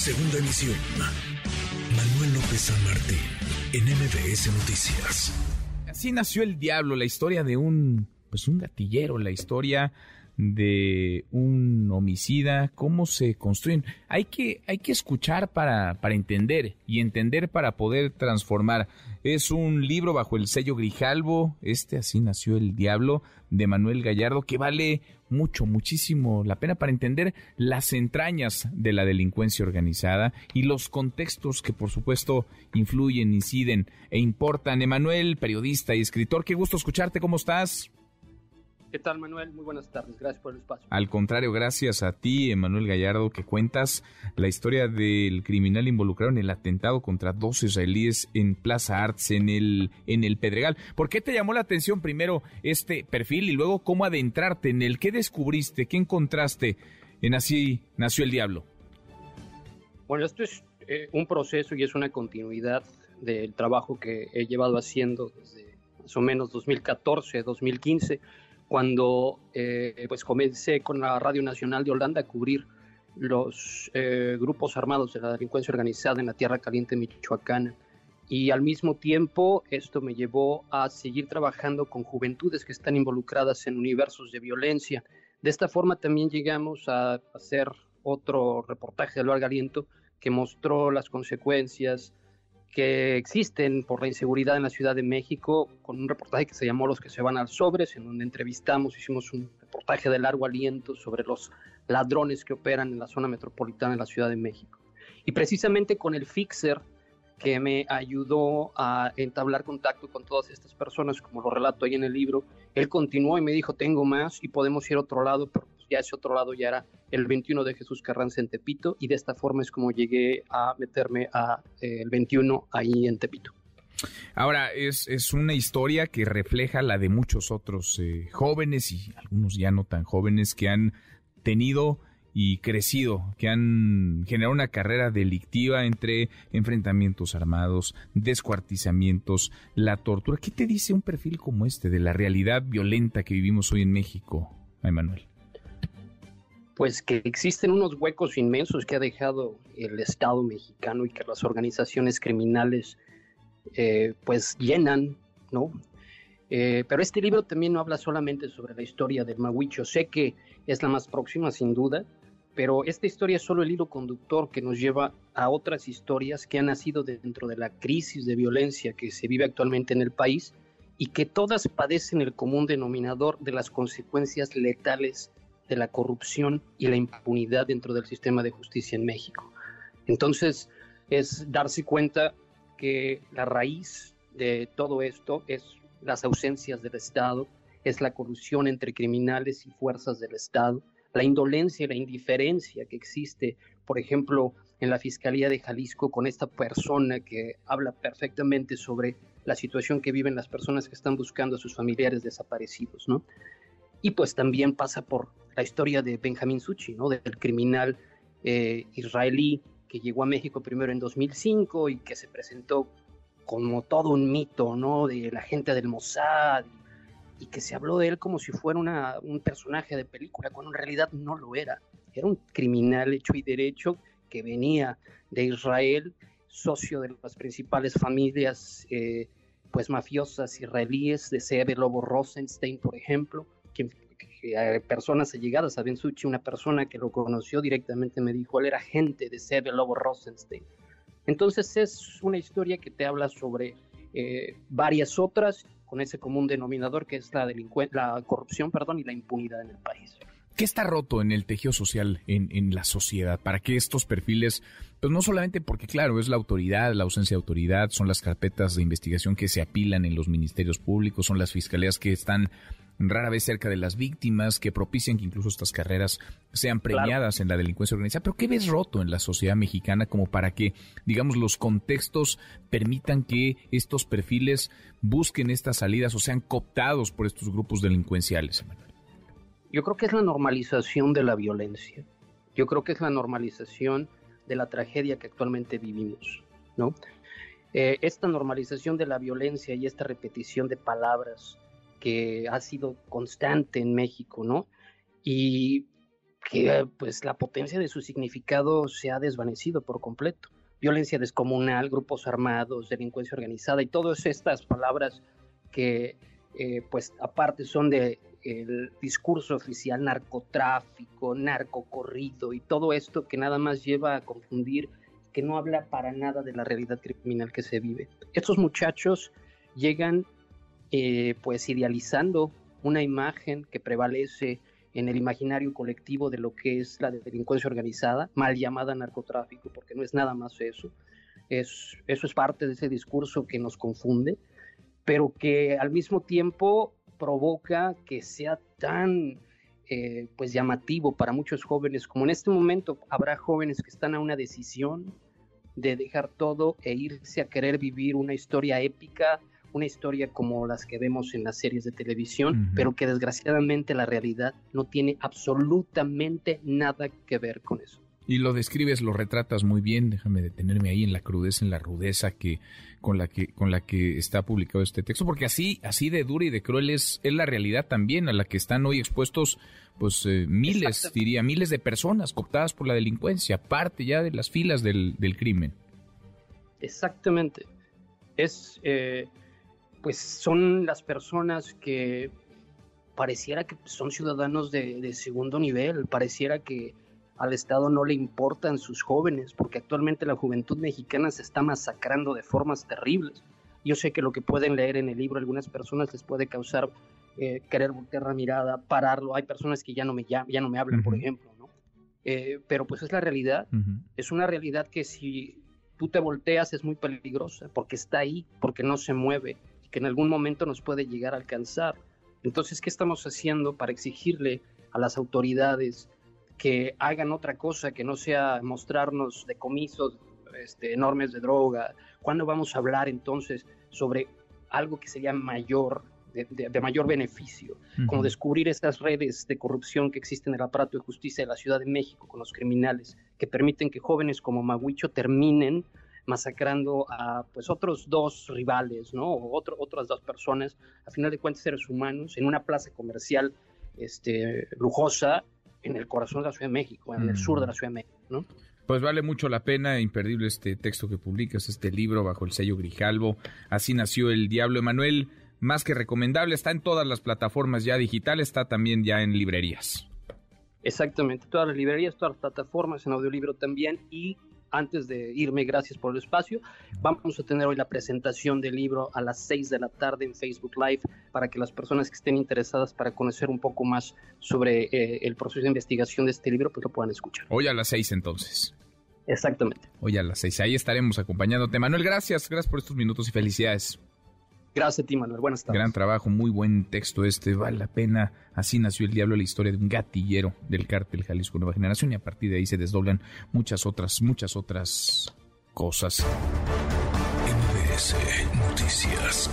Segunda emisión. Manuel López San Martín, en MBS Noticias. Así nació el diablo, la historia de un, pues un gatillero, la historia de un homicida, cómo se construyen. Hay que, hay que escuchar para, para entender y entender para poder transformar. Es un libro bajo el sello Grijalvo, este así nació el diablo, de Manuel Gallardo, que vale mucho, muchísimo la pena para entender las entrañas de la delincuencia organizada y los contextos que por supuesto influyen, inciden e importan. Emanuel, periodista y escritor, qué gusto escucharte, ¿cómo estás? ¿Qué tal, Manuel? Muy buenas tardes. Gracias por el espacio. Al contrario, gracias a ti, Emanuel Gallardo, que cuentas la historia del criminal involucrado en el atentado contra dos israelíes en Plaza Arts, en el, en el Pedregal. ¿Por qué te llamó la atención primero este perfil y luego cómo adentrarte en el qué descubriste, qué encontraste en Así Nació el Diablo? Bueno, esto es eh, un proceso y es una continuidad del trabajo que he llevado haciendo desde más o menos 2014, 2015 cuando eh, pues comencé con la Radio Nacional de Holanda a cubrir los eh, grupos armados de la delincuencia organizada en la Tierra Caliente Michoacana. Y al mismo tiempo esto me llevó a seguir trabajando con juventudes que están involucradas en universos de violencia. De esta forma también llegamos a hacer otro reportaje de largo aliento que mostró las consecuencias que existen por la inseguridad en la Ciudad de México, con un reportaje que se llamó Los que se van al sobres, en donde entrevistamos, hicimos un reportaje de largo aliento sobre los ladrones que operan en la zona metropolitana de la Ciudad de México. Y precisamente con el Fixer, que me ayudó a entablar contacto con todas estas personas, como lo relato ahí en el libro, él continuó y me dijo, tengo más y podemos ir a otro lado, pero ya ese otro lado ya era el 21 de Jesús Carranza en Tepito y de esta forma es como llegué a meterme a eh, el 21 ahí en Tepito. Ahora, es, es, una historia que refleja la de muchos otros eh, jóvenes y algunos ya no tan jóvenes que han tenido y crecido, que han generado una carrera delictiva entre enfrentamientos armados, descuartizamientos, la tortura. ¿Qué te dice un perfil como este de la realidad violenta que vivimos hoy en México, Emanuel? Pues que existen unos huecos inmensos que ha dejado el Estado mexicano y que las organizaciones criminales eh, pues llenan, ¿no? Eh, pero este libro también no habla solamente sobre la historia del Mahuicho, sé que es la más próxima sin duda, pero esta historia es solo el hilo conductor que nos lleva a otras historias que han nacido dentro de la crisis de violencia que se vive actualmente en el país y que todas padecen el común denominador de las consecuencias letales de la corrupción y la impunidad dentro del sistema de justicia en México. Entonces, es darse cuenta que la raíz de todo esto es las ausencias del Estado, es la corrupción entre criminales y fuerzas del Estado, la indolencia y la indiferencia que existe, por ejemplo, en la Fiscalía de Jalisco con esta persona que habla perfectamente sobre la situación que viven las personas que están buscando a sus familiares desaparecidos, ¿no? Y pues también pasa por la historia de Benjamín Suchi, ¿no? del criminal eh, israelí que llegó a México primero en 2005 y que se presentó como todo un mito, ¿no? De la gente del Mossad y, que se habló de él como si fuera una, un personaje de película, cuando en realidad no lo era. Era un criminal hecho y derecho que venía de Israel, socio de las principales familias eh, pues mafiosas israelíes, de C.B. Lobo Rosenstein, por ejemplo, que, personas allegadas a Ben Suchi, una persona que lo conoció directamente me dijo, él era gente de Sebe Lobo Rosenstein. Entonces es una historia que te habla sobre eh, varias otras con ese común denominador que es la, la corrupción perdón, y la impunidad en el país. ¿Qué está roto en el tejido social, en, en, la sociedad, para que estos perfiles, pues no solamente porque, claro, es la autoridad, la ausencia de autoridad, son las carpetas de investigación que se apilan en los ministerios públicos, son las fiscalías que están rara vez cerca de las víctimas, que propician que incluso estas carreras sean premiadas en la delincuencia organizada. Pero ¿qué ves roto en la sociedad mexicana como para que, digamos, los contextos permitan que estos perfiles busquen estas salidas o sean cooptados por estos grupos delincuenciales? Yo creo que es la normalización de la violencia. Yo creo que es la normalización de la tragedia que actualmente vivimos, ¿no? Eh, esta normalización de la violencia y esta repetición de palabras que ha sido constante en México, ¿no? Y que pues la potencia de su significado se ha desvanecido por completo. Violencia descomunal, grupos armados, delincuencia organizada y todas estas palabras que eh, pues aparte son de el discurso oficial narcotráfico, narcocorrido y todo esto que nada más lleva a confundir, que no habla para nada de la realidad criminal que se vive. Estos muchachos llegan eh, pues idealizando una imagen que prevalece en el imaginario colectivo de lo que es la delincuencia organizada, mal llamada narcotráfico, porque no es nada más eso. Es, eso es parte de ese discurso que nos confunde, pero que al mismo tiempo provoca que sea tan eh, pues llamativo para muchos jóvenes, como en este momento habrá jóvenes que están a una decisión de dejar todo e irse a querer vivir una historia épica una historia como las que vemos en las series de televisión, pero que desgraciadamente la realidad no tiene absolutamente nada que ver con eso. Y lo describes, lo retratas muy bien. Déjame detenerme ahí en la crudeza, en la rudeza que con la que con la que está publicado este texto, porque así así de dura y de cruel es, la realidad también a la que están hoy expuestos, pues eh, miles, diría miles de personas cooptadas por la delincuencia, parte ya de las filas del, del crimen. Exactamente. Es eh, pues son las personas que pareciera que son ciudadanos de, segundo nivel, pareciera que al Estado no le importan sus jóvenes, porque actualmente la juventud mexicana se está masacrando de formas terribles. Yo sé que lo que pueden leer en el libro algunas personas les puede causar eh, querer voltear la mirada, pararlo. Hay personas que ya no me, ya, no me hablan, por ejemplo, ¿no? Eh, pero pues es la realidad. Es una realidad que si tú te volteas es muy peligrosa, porque está ahí, porque no se mueve que en algún momento nos puede llegar a alcanzar. Entonces, ¿qué estamos haciendo para exigirle a las autoridades que hagan otra cosa que no sea mostrarnos decomisos este, enormes de droga? ¿Cuándo vamos a hablar entonces sobre algo que sería mayor, de, mayor beneficio, como descubrir esas redes de corrupción que existen en el aparato de justicia de la Ciudad de México con los criminales, que permiten que jóvenes como Maguicho terminen masacrando a pues otros dos rivales, ¿no? O otro, otras dos personas, a final de cuentas seres humanos, en una plaza comercial este, lujosa en el corazón de la Ciudad de México, en el sur de la Ciudad de México, ¿no? Pues vale mucho la pena, imperdible este texto que publicas, este libro bajo el sello Grijalvo. Así nació el Diablo Emanuel, más que recomendable, está en todas las plataformas ya digitales, está también ya en librerías. Exactamente, todas las librerías, todas las plataformas, en audiolibro también y antes de irme, gracias por el espacio. Vamos a tener hoy la presentación del libro a las 6 de la tarde en Facebook Live para que las personas que estén interesadas para conocer un poco más sobre eh, el proceso de investigación de este libro, pues lo puedan escuchar. Hoy a las 6 entonces. Exactamente. Hoy a las 6. Ahí estaremos acompañándote. Manuel, gracias. Gracias por estos minutos y felicidades. Gracias a ti, Manuel. Buenas tardes. Gran trabajo, muy buen texto este. Vale la pena. Así nació el diablo, la historia de un gatillero del cártel Jalisco Nueva Generación y a partir de ahí se desdoblan muchas otras, muchas otras cosas. MBS Noticias.